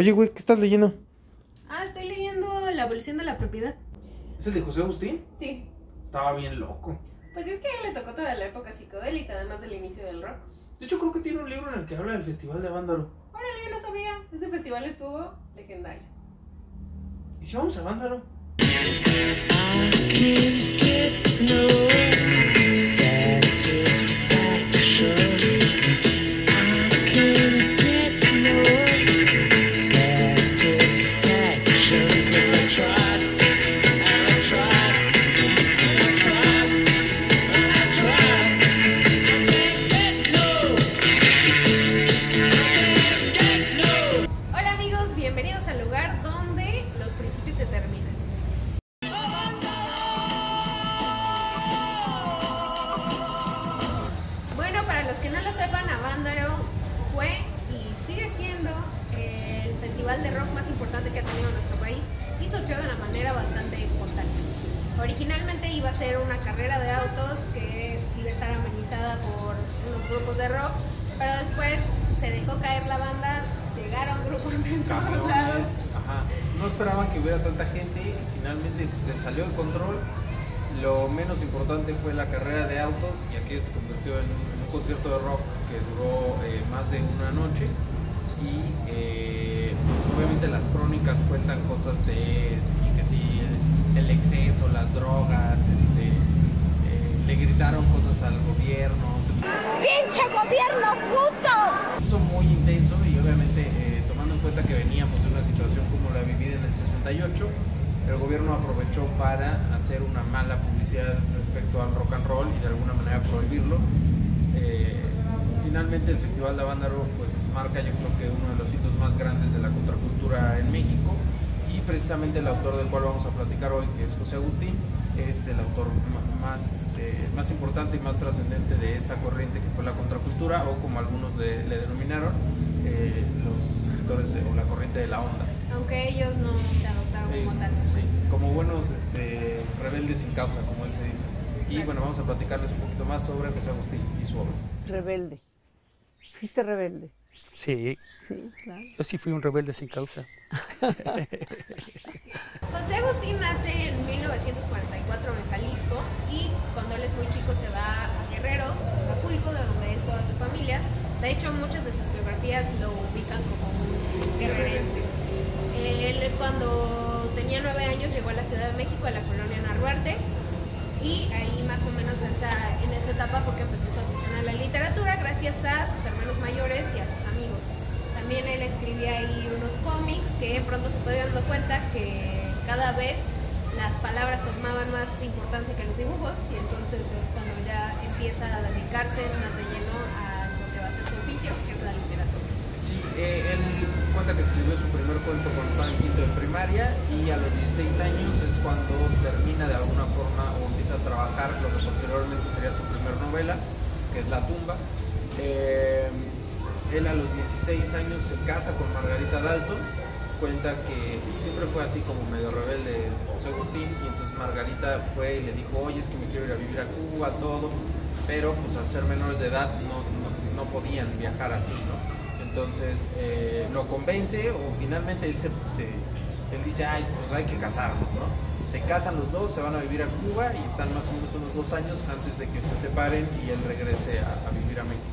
Oye, güey, ¿qué estás leyendo? Ah, estoy leyendo La abolición de la propiedad. ¿Es el de José Agustín? Sí. Estaba bien loco. Pues es que a él le tocó toda la época psicodélica, además del inicio del rock. De hecho, creo que tiene un libro en el que habla del Festival de Vándalo. Órale, yo no sabía. Ese festival estuvo legendario. ¿Y si vamos a Vándalo? Surgió de una manera bastante espontánea. Originalmente iba a ser una carrera de autos que iba a estar amenizada por unos grupos de rock, pero después se dejó caer la banda, llegaron grupos de todos lados. Ajá. No esperaban que hubiera tanta gente y finalmente pues, se salió de control. Lo menos importante fue la carrera de autos y aquello se convirtió en un, en un concierto de rock que duró eh, más de una noche y eh, pues, obviamente las crónicas cuentan cosas de que sí, el, el exceso, las drogas, este, eh, le gritaron cosas al gobierno, ¡Pinche gobierno puto! puso muy intenso y obviamente eh, tomando en cuenta que veníamos de una situación como la vivida en el 68, el gobierno aprovechó para hacer una mala publicidad respecto al rock and roll y de alguna manera prohibirlo. Eh, finalmente el Festival de Avándaro pues marca yo creo que uno de los hitos más grandes de la contracultura en México y precisamente el autor del cual vamos a platicar hoy, que es José Agustín, es el autor más, este, más importante y más trascendente de esta corriente que fue la contracultura o como algunos le, le denominaron, eh, los escritores de- o la corriente de la onda. Aunque ellos no se adoptaron Eh, como tal. sí, como buenos este, rebeldes sin causa, como él se dice. Y bueno, vamos a platicarles un poquito más sobre José Agustín y su obra. Rebelde. Fuiste rebelde. Sí, Sí, claro. yo sí fui un rebelde sin causa. José Agustín nace en 1944 en Jalisco y cuando él es muy chico se va a Guerrero, Acapulco, de donde es toda su familia. De hecho, muchas de sus biografías lo ubican como un guerrerense. Él cuando tenía nueve años llegó a la Ciudad de México, a la colonia Narvarte, y ahí más o menos esa, en esa etapa fue que empezó su afición a la literatura gracias a sus hermanos mayores y a sus amigos. También él escribía ahí unos cómics que pronto se fue dando cuenta que cada vez las palabras tomaban más importancia que los dibujos y entonces es cuando ya empieza a dedicarse de escribió su primer cuento cuando estaba en quinto de primaria y a los 16 años es cuando termina de alguna forma o empieza a trabajar lo que posteriormente sería su primer novela, que es La tumba. Eh, él a los 16 años se casa con Margarita Dalton, cuenta que siempre fue así como medio rebelde José Agustín y entonces Margarita fue y le dijo, oye, es que me quiero ir a vivir a Cuba, todo, pero pues al ser menores de edad no, no, no podían viajar así, ¿no? Entonces eh, lo convence o finalmente él, se, se- él dice, ay, pues hay que casarnos, ¿no? Se casan los dos, se van a vivir a Cuba y están más o menos unos dos años antes de que se separen y él regrese a, a vivir a México.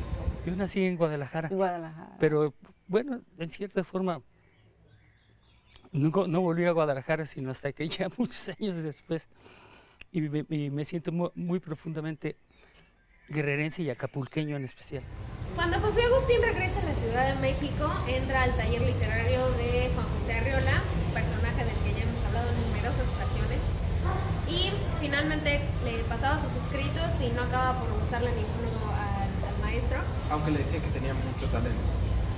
Yo nací en Guadalajara, Guadalajara. pero bueno, en cierta forma nunca, no volví a Guadalajara sino hasta que ya muchos años después. Y me, y me siento mu- muy, profundamente guerrerense y acapulqueño en especial. Cuando José Agustín regresa a la Ciudad de México, entra al taller literario de Juan José Arriola, un personaje del que ya hemos hablado en numerosas ocasiones, y finalmente le pasaba sus escritos y no acaba por gustarle ninguno al, al maestro, Aunque le decía que tenía mucho talento.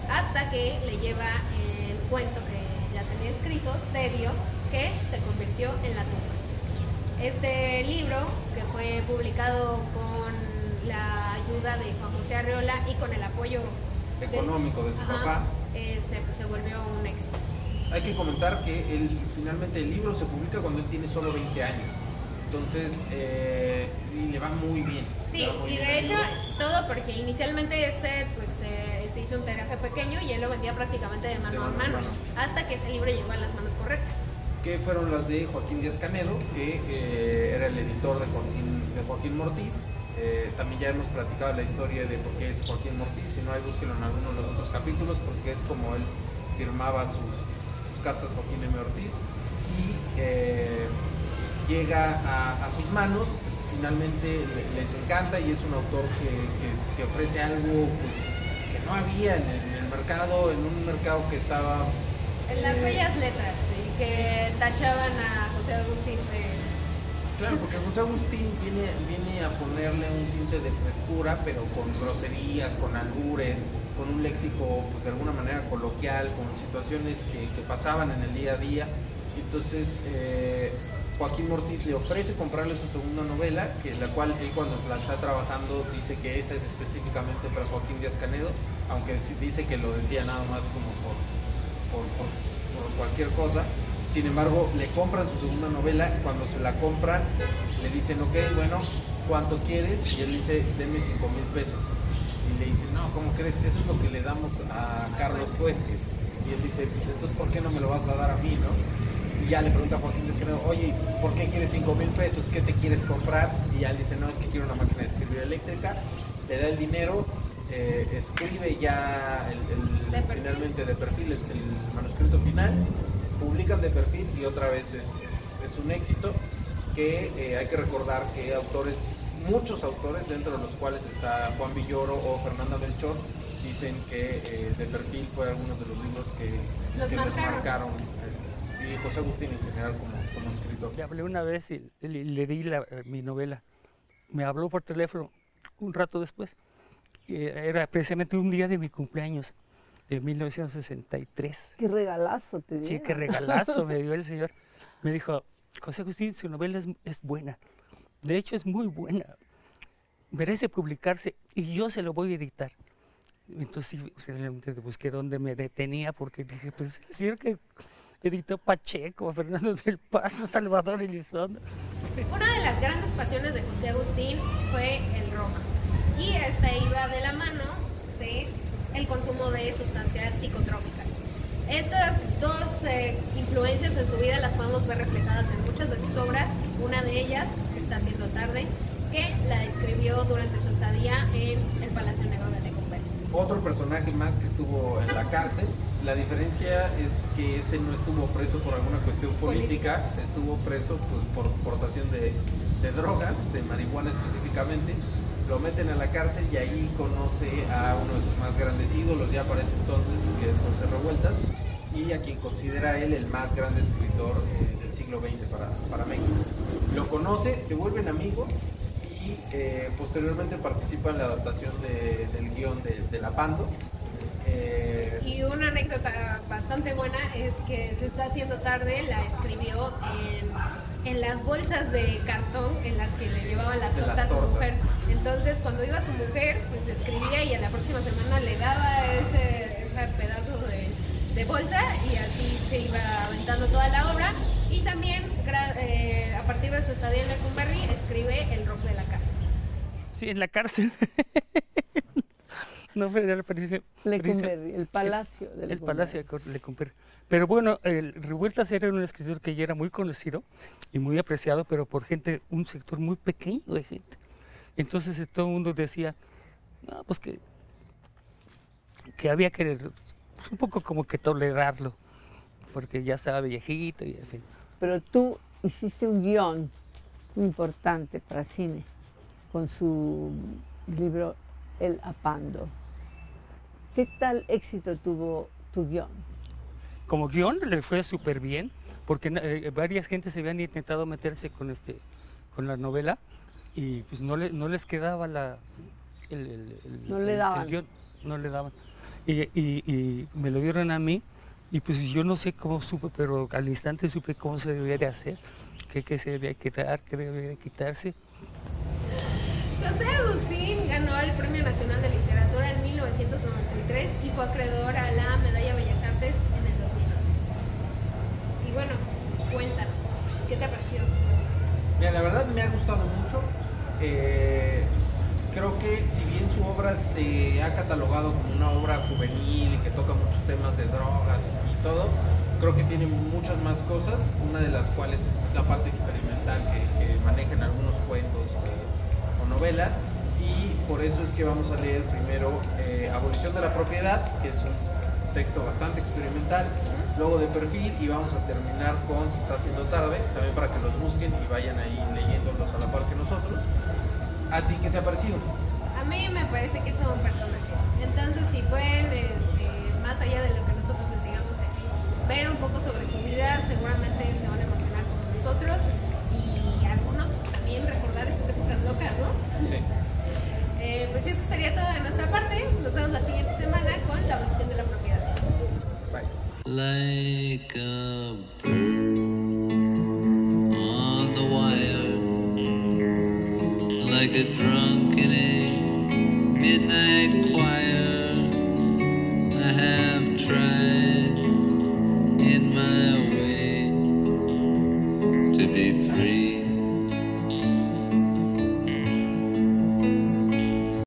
hasta que le lleva el cuento que ya tenía escrito, Tedio, que se convirtió en la tumba. Este libro, que fue publicado con la ayuda de Juan José Arriola y con el apoyo de- Económico de su Ajá, papá. este, pues se volvió un éxito. Hay que comentar que él, finalmente el libro se publica cuando él tiene solo 20 años. Entonces, eh, y le va muy bien. Sí, muy y bien de hecho todo porque inicialmente este pues eh, se hizo un tiraje pequeño y él lo vendía prácticamente de mano, De mano a mano, mano. hasta que ese libro llegó a las manos correctas. que fueron las de Joaquín Díaz Canedo, que eh, era el editor de Joaquín, de Joaquín Mortiz. Eh, también ya hemos platicado la historia de por qué es Joaquín Mortiz, si no hay búsquelo en alguno de los otros capítulos, porque es como él firmaba sus, sus cartas Joaquín M. Ortiz. Y eh, llega a, a sus manos, finalmente le- les encanta y es un autor que, que- que ofrece algo pues, que no había en el, en el mercado, en un mercado que estaba En las Eh, bellas letras, sí, que tachaban a José Agustín. Claro, porque José Agustín viene, viene a ponerle un tinte de frescura, pero con groserías, con albures, con un léxico, pues de alguna manera coloquial, con situaciones que, pasaban en el día a día. Entonces, eh, Joaquín Mortiz le ofrece comprarle su segunda novela, que la cual él cuando la está trabajando dice que esa es específicamente para Joaquín Díaz Canedo, aunque dice que lo decía nada más como por- por cualquier cosa. Sin embargo, le compran su segunda novela. Cuando se la compran, le dicen, ok, bueno, ¿cuánto quieres? Y él dice, deme 5 mil pesos. Y le dicen, no, ¿cómo crees? Eso es lo que le damos a Carlos Fuentes. Y él dice, pues entonces, ¿por qué no me lo vas a dar a mí, no? Y ya le pregunta a Joaquín Descanedo, oye, ¿por qué quieres 5 mil pesos? ¿Qué te quieres comprar? Y ya le dice, no, es que quiero una máquina de escribir eléctrica. Le da el dinero, eh, escribe ya el, el- De finalmente de perfil el, el manuscrito final, publican de perfil y otra vez es, es- es un éxito que eh, hay que recordar que autores, muchos autores, dentro de los cuales está Juan Villoro o Fernanda Melchor, dicen que eh, de perfil fue algunos de los libros que, Los que marcaron. marcaron, eh, y José Agustín en general como, como escritor. Le hablé una vez y le, le di la- eh, mi novela. Me habló por teléfono un rato después. Era precisamente un día de mi cumpleaños, de 1963. Qué regalazo te Sí, dieron. qué regalazo me dio el señor. Me dijo, José Agustín, su novela es, es buena. De hecho, es muy buena. Merece publicarse y yo se lo voy a editar. Entonces, sí, realmente busqué dónde me detenía porque dije, pues el señor que editó Pacheco, Fernando del Paso, Salvador Elizondo. Una de las grandes pasiones de José Agustín fue el rock. Y esta iba de la mano de el consumo de sustancias psicotrópicas. Estas dos eh, influencias en su vida las podemos ver reflejadas en muchas de sus obras. Una de ellas, Se está haciendo tarde, que la escribió durante su estadía en el Palacio Negro de Lecumberri. Otro personaje más que estuvo en la cárcel. La diferencia es que este no estuvo preso por alguna cuestión política, estuvo preso pues, por portación de, de drogas, de marihuana específicamente. Lo meten a la cárcel y ahí conoce a uno de sus más grandes ídolos, ya para ese entonces, que es José Revueltas, y a quien considera él el más grande escritor eh, del siglo XX para, para México. Lo conoce, se vuelven amigos y eh, posteriormente participa en la adaptación de- del guion de, de La Pando. Eh, Y una anécdota bastante buena es que se está haciendo tarde, la escribió en, en las bolsas de cartón en las que le De las tortas a su mujer. Entonces cuando iba su mujer, pues escribía y a la próxima semana le daba ese, ese pedazo de, de bolsa y así se iba aventando toda la obra. Y también eh, a partir de su estadía en Lecumberri escribe El rock de la cárcel. Sí, en la cárcel. no fue el Lecumberri, el palacio de el Lecumberri. Palacio de Lecumberri. Pero bueno, el Revueltas era un escritor que ya era muy conocido y muy apreciado, pero por gente, un sector muy pequeño de gente. Entonces eh, todo el mundo decía, no, pues que, que había que, pues, un poco como que tolerarlo, porque ya estaba viejito y en fin. Pero tú hiciste un guion muy importante para cine con su libro El Apando. ¿Qué tal éxito tuvo tu guion? Como guion le fue súper bien, porque na- eh, varias gentes se habían intentado meterse con este con la novela y pues no, le- no les quedaba la el, el- el- No le el- el daban. guion, no le daban. Y, y- y me lo dieron a mí y pues yo no sé cómo supe, pero al instante supe cómo se debía de hacer, qué, qué se debía quedar, qué debía de quitarse. José Agustín Nacional de Literatura en 1993 y fue acreedor a la Medalla Bellas Artes en el 2011. Y bueno, cuéntanos, ¿qué te ha parecido? Mira, la verdad me ha gustado mucho. Eh, creo que si bien su obra se ha catalogado como una obra juvenil y que toca muchos temas de drogas y todo, creo que tiene muchas más cosas, una de las cuales es la parte experimental que, que manejan algunos cuentos o novelas, por eso es que vamos a leer primero eh, Abolición de la Propiedad, que es un texto bastante experimental, luego de perfil y vamos a terminar con Se está haciendo tarde, también para que los busquen y vayan ahí leyéndolos a la par que nosotros. ¿A ti qué te ha parecido? A mí me parece que todo un personaje. Entonces, si pueden, este, the drum.